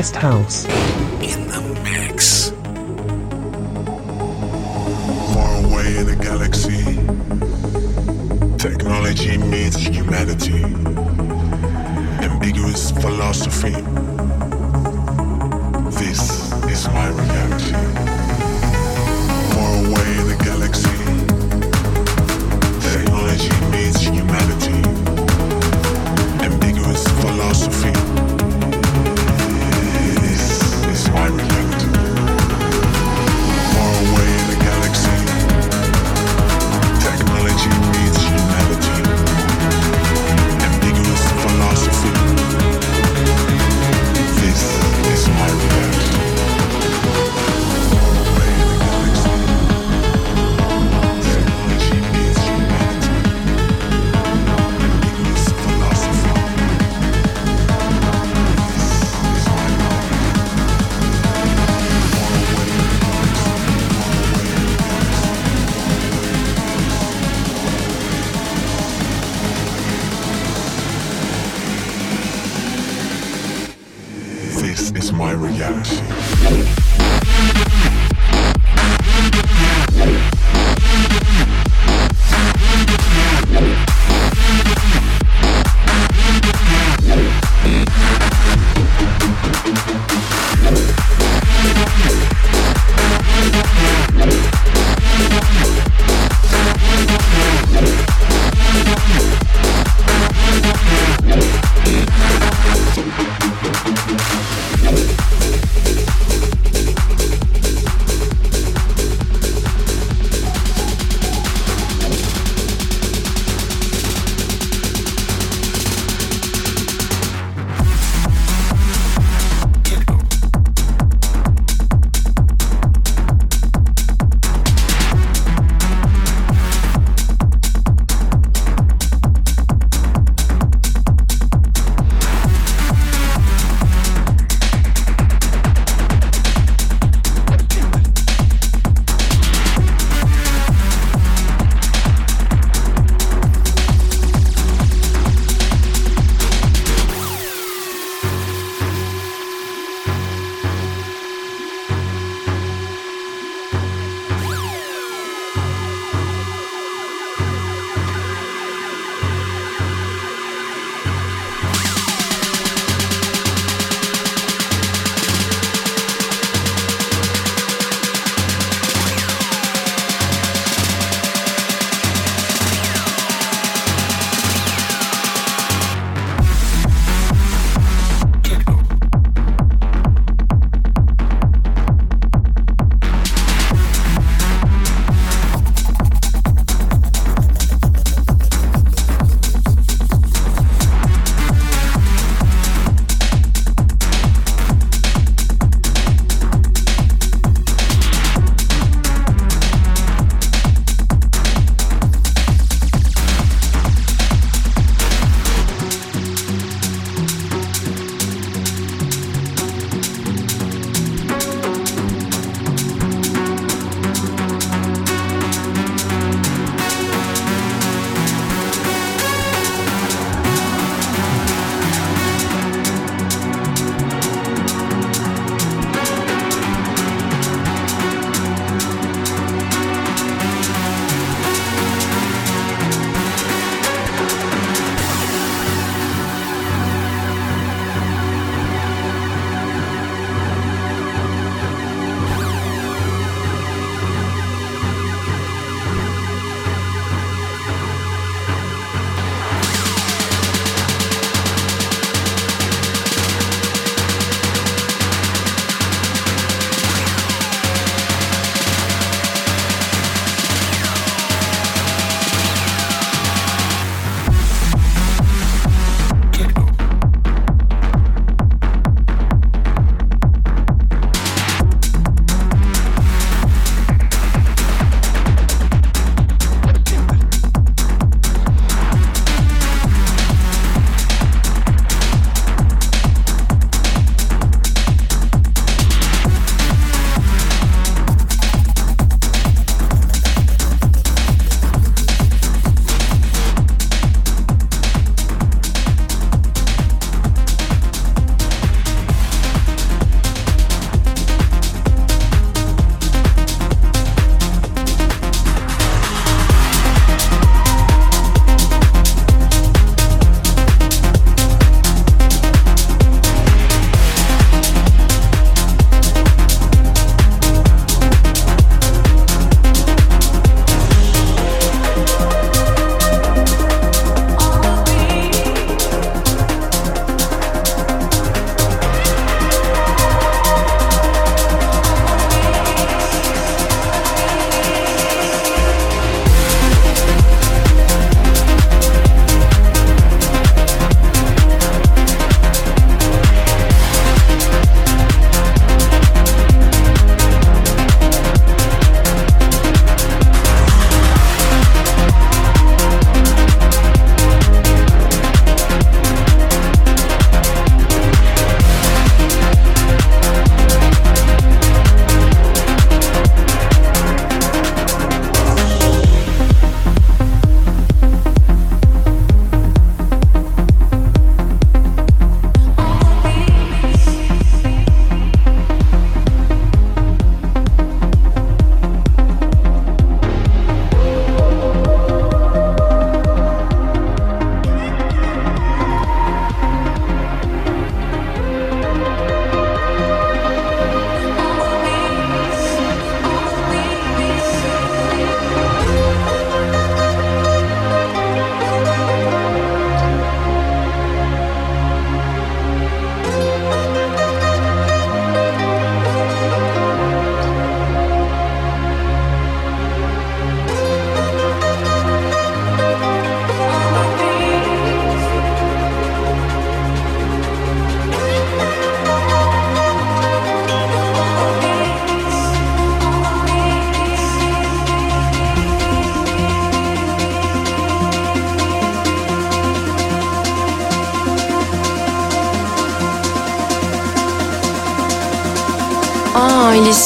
best house.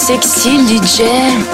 Sexy DJ.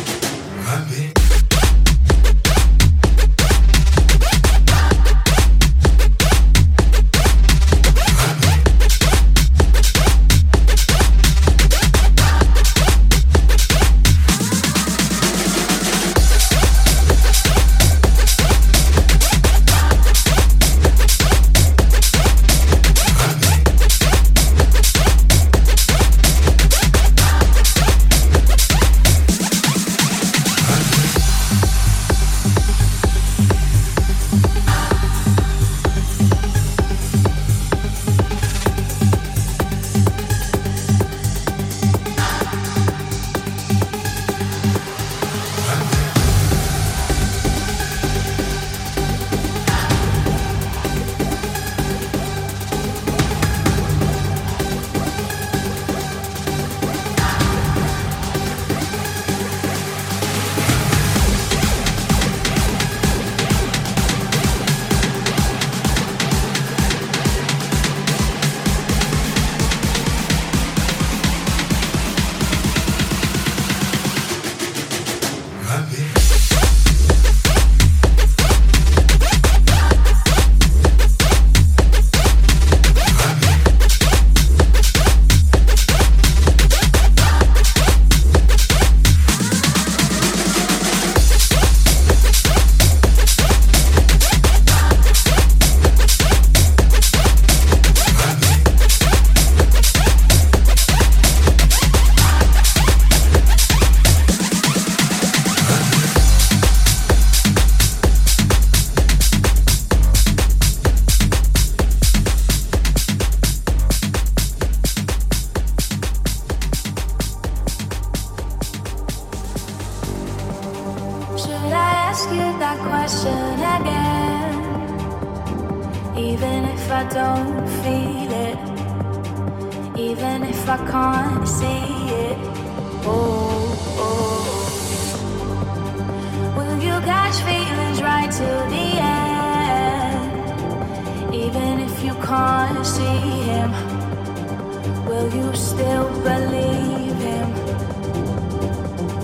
still believe him?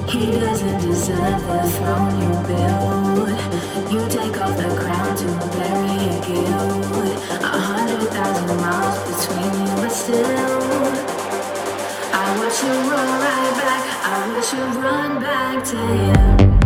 He doesn't deserve the throne you build. You take off the crown to bury a guilt. A hundred thousand miles between you, but still. I want you run right back. I want you run back to him.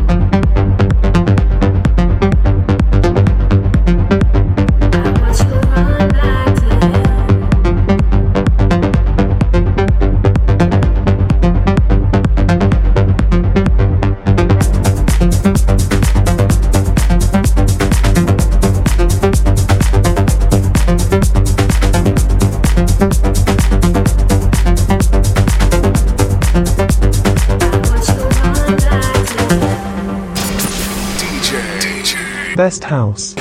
first house.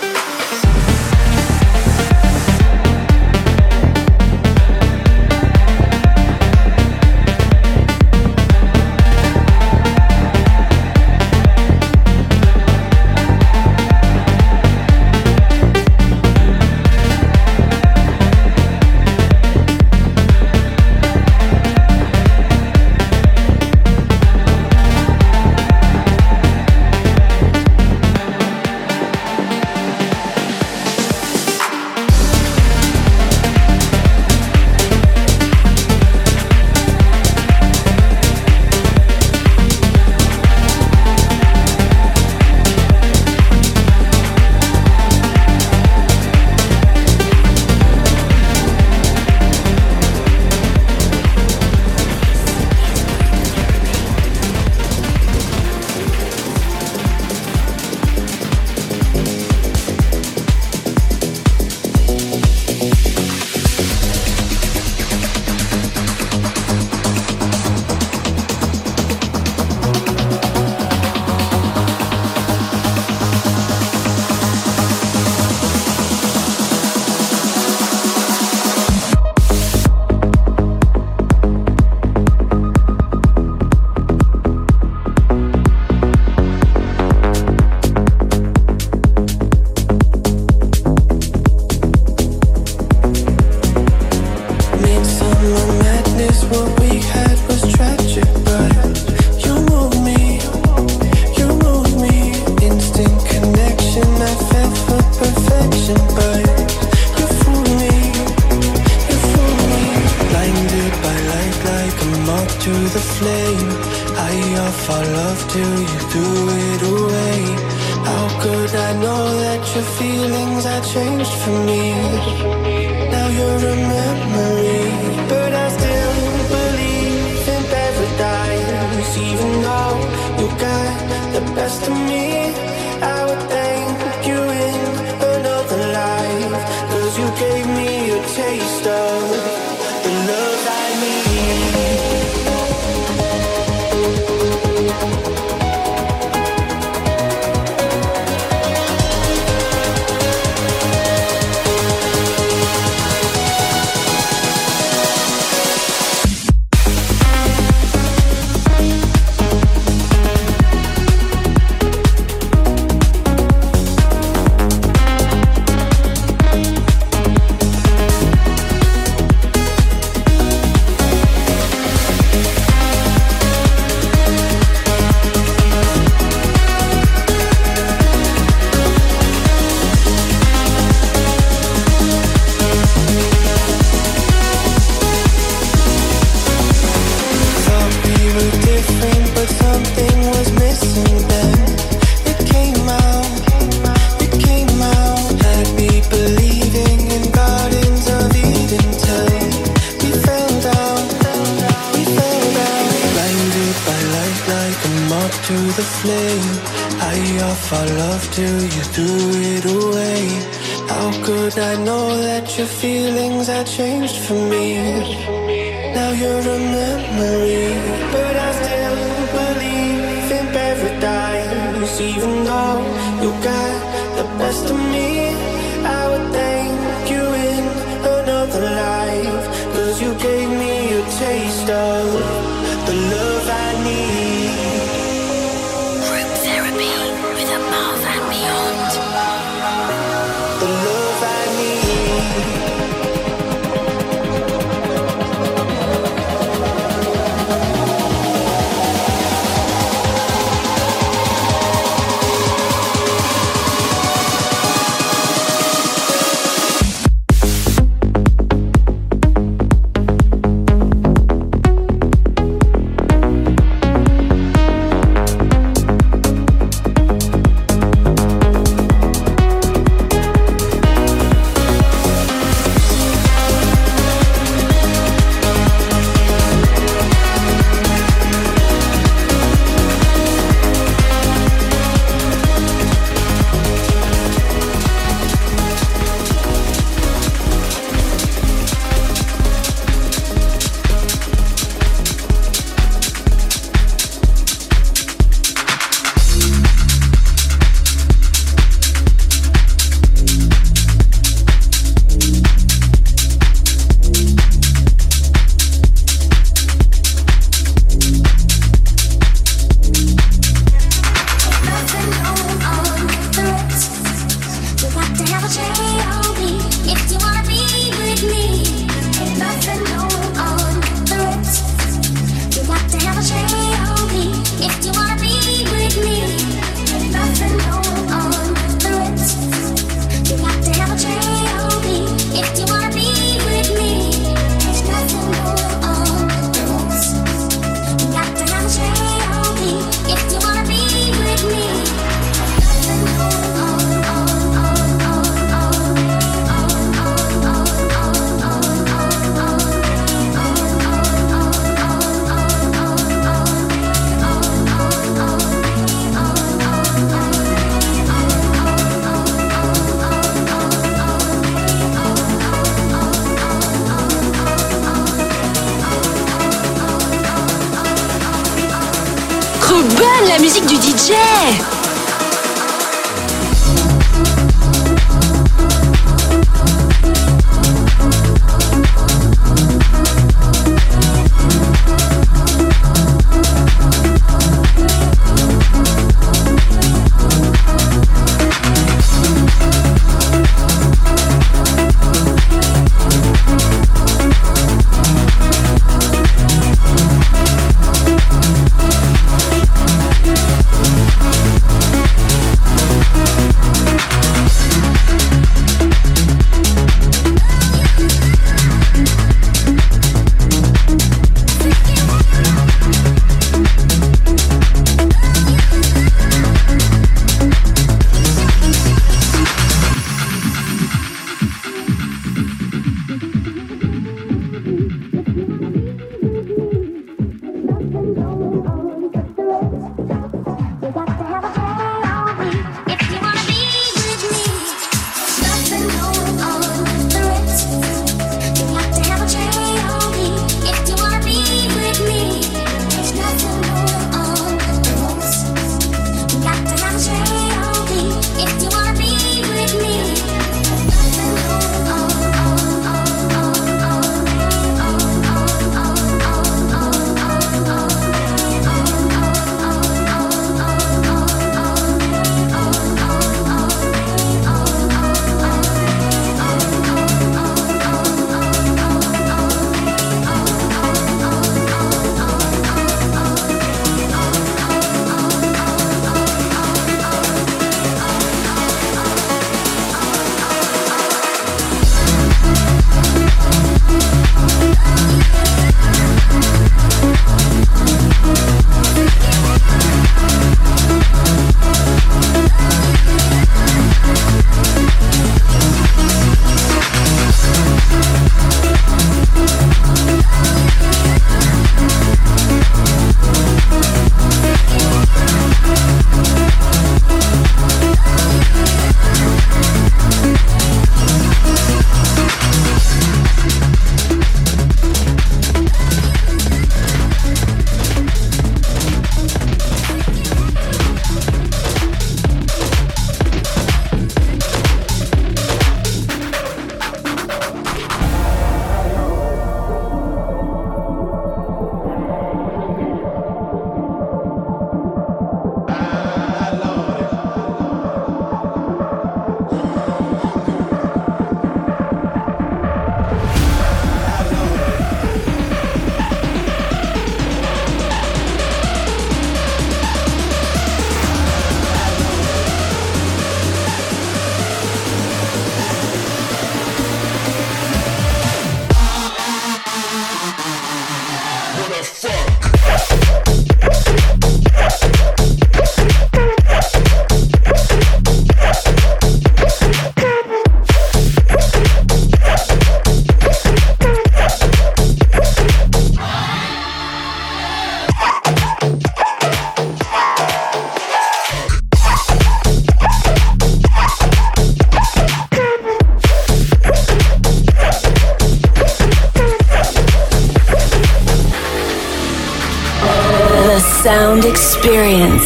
above and beyond.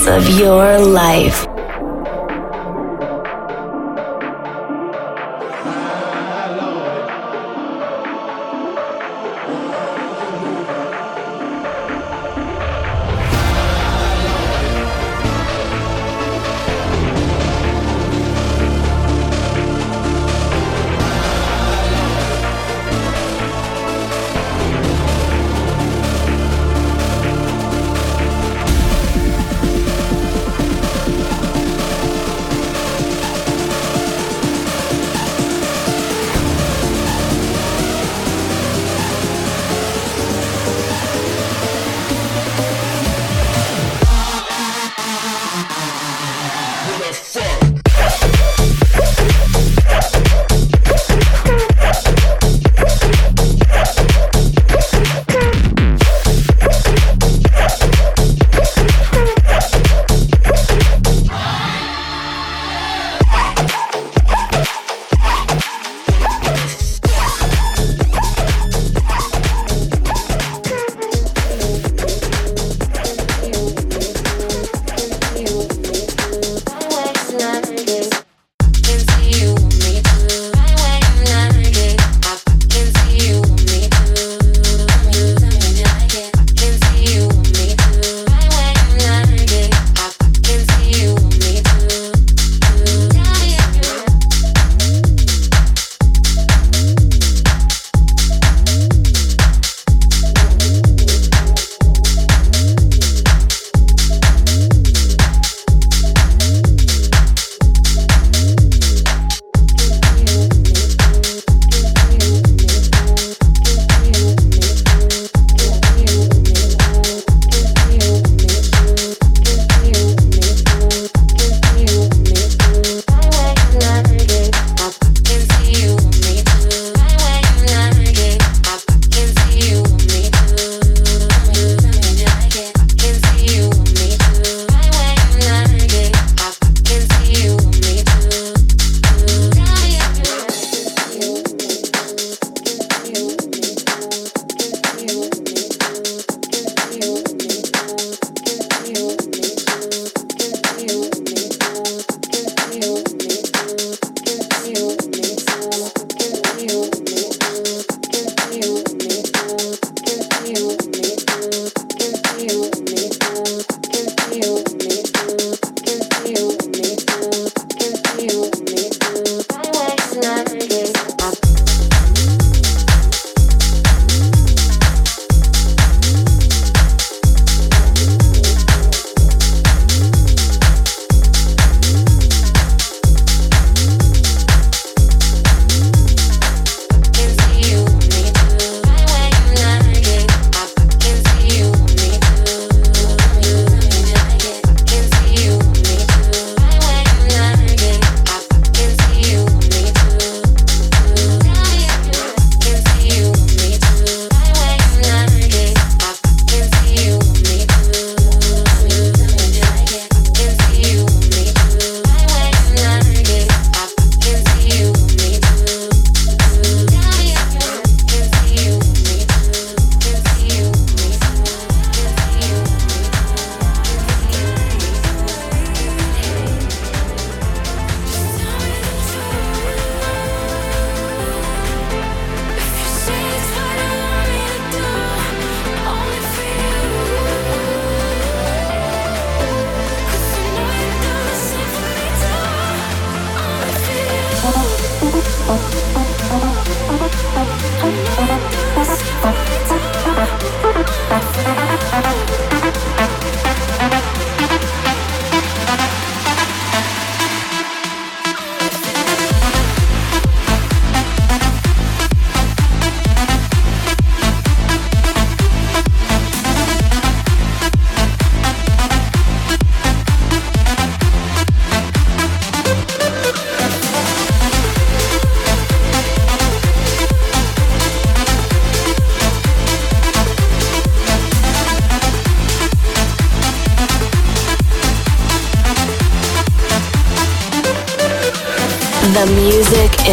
Of your life.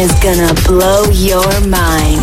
is gonna blow your mind.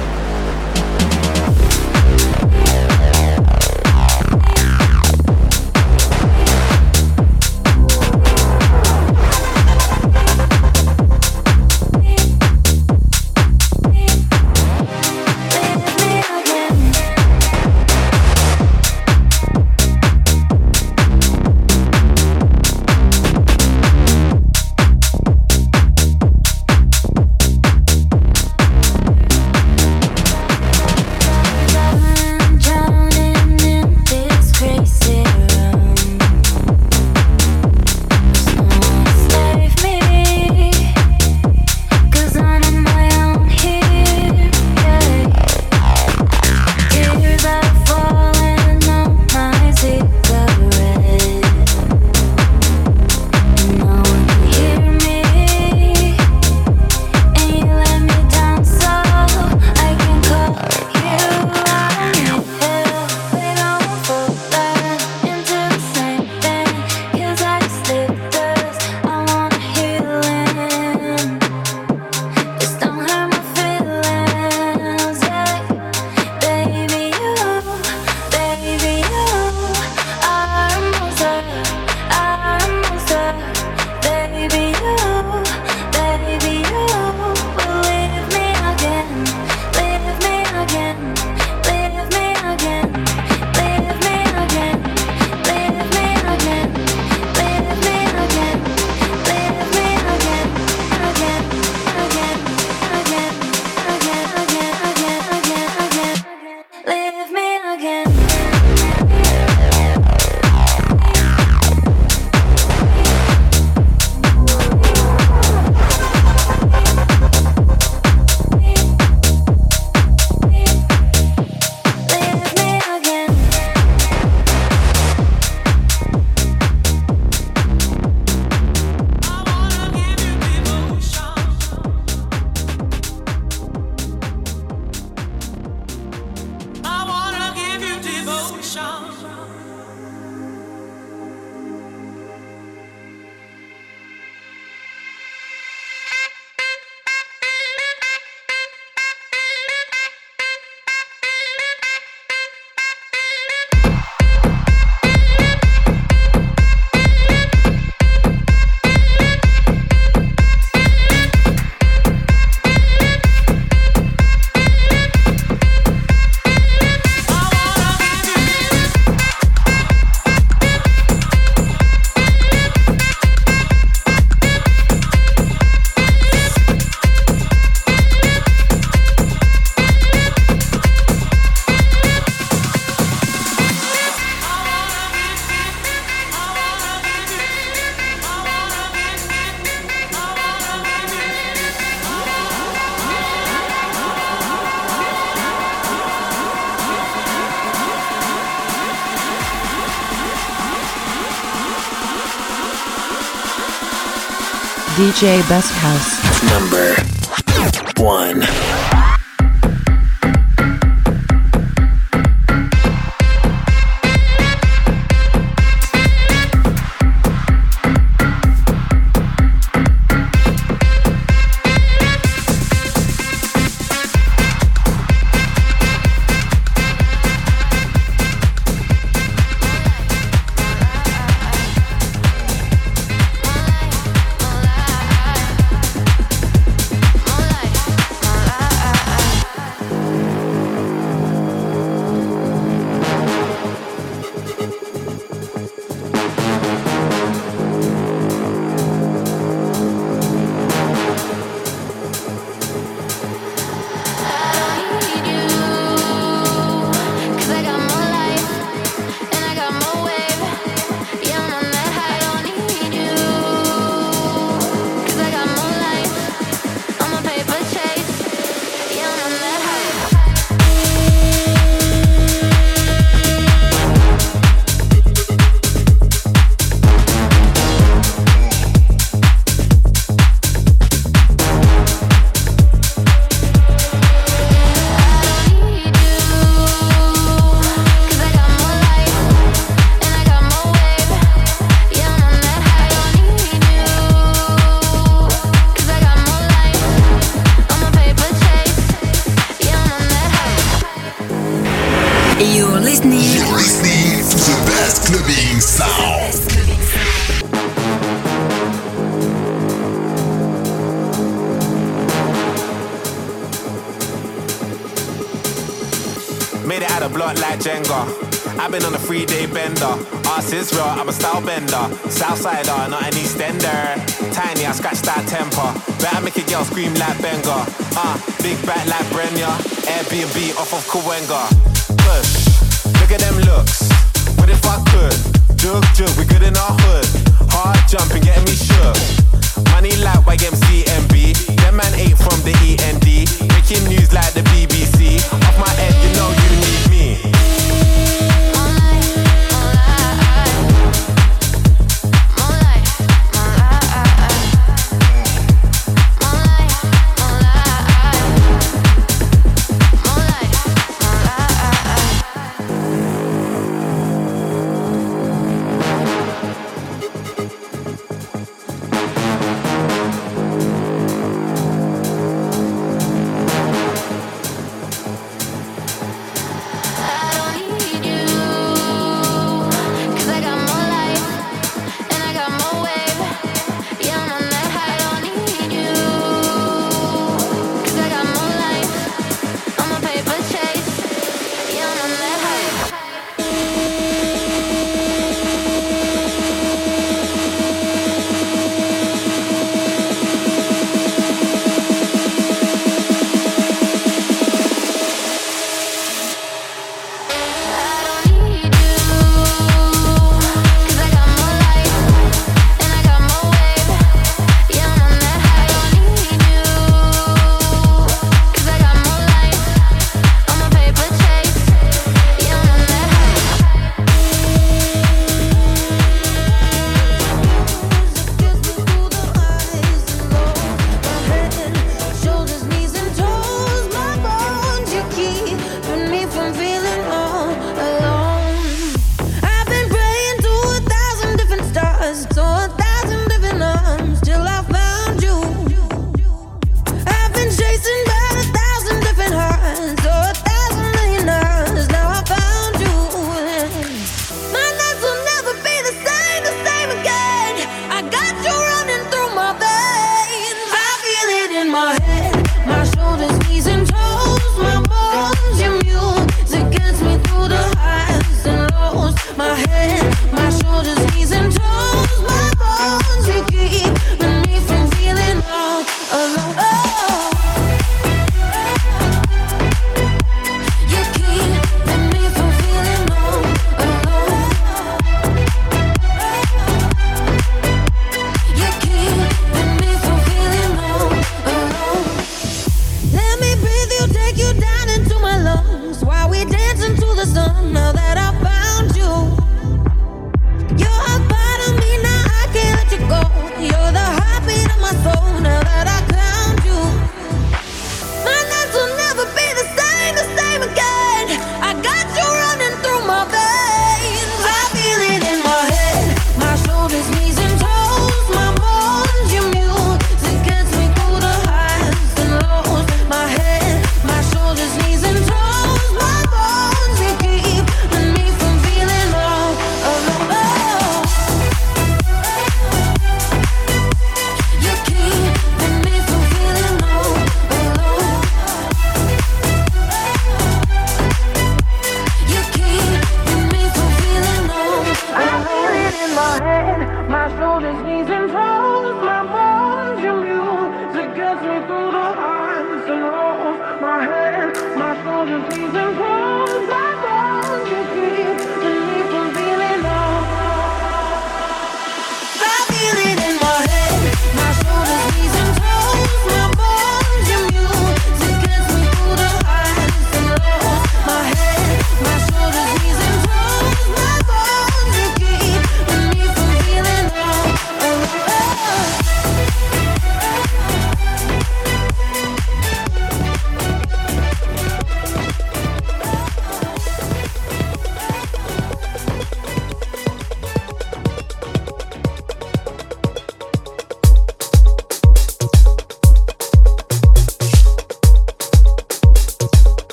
DJ Best House. Number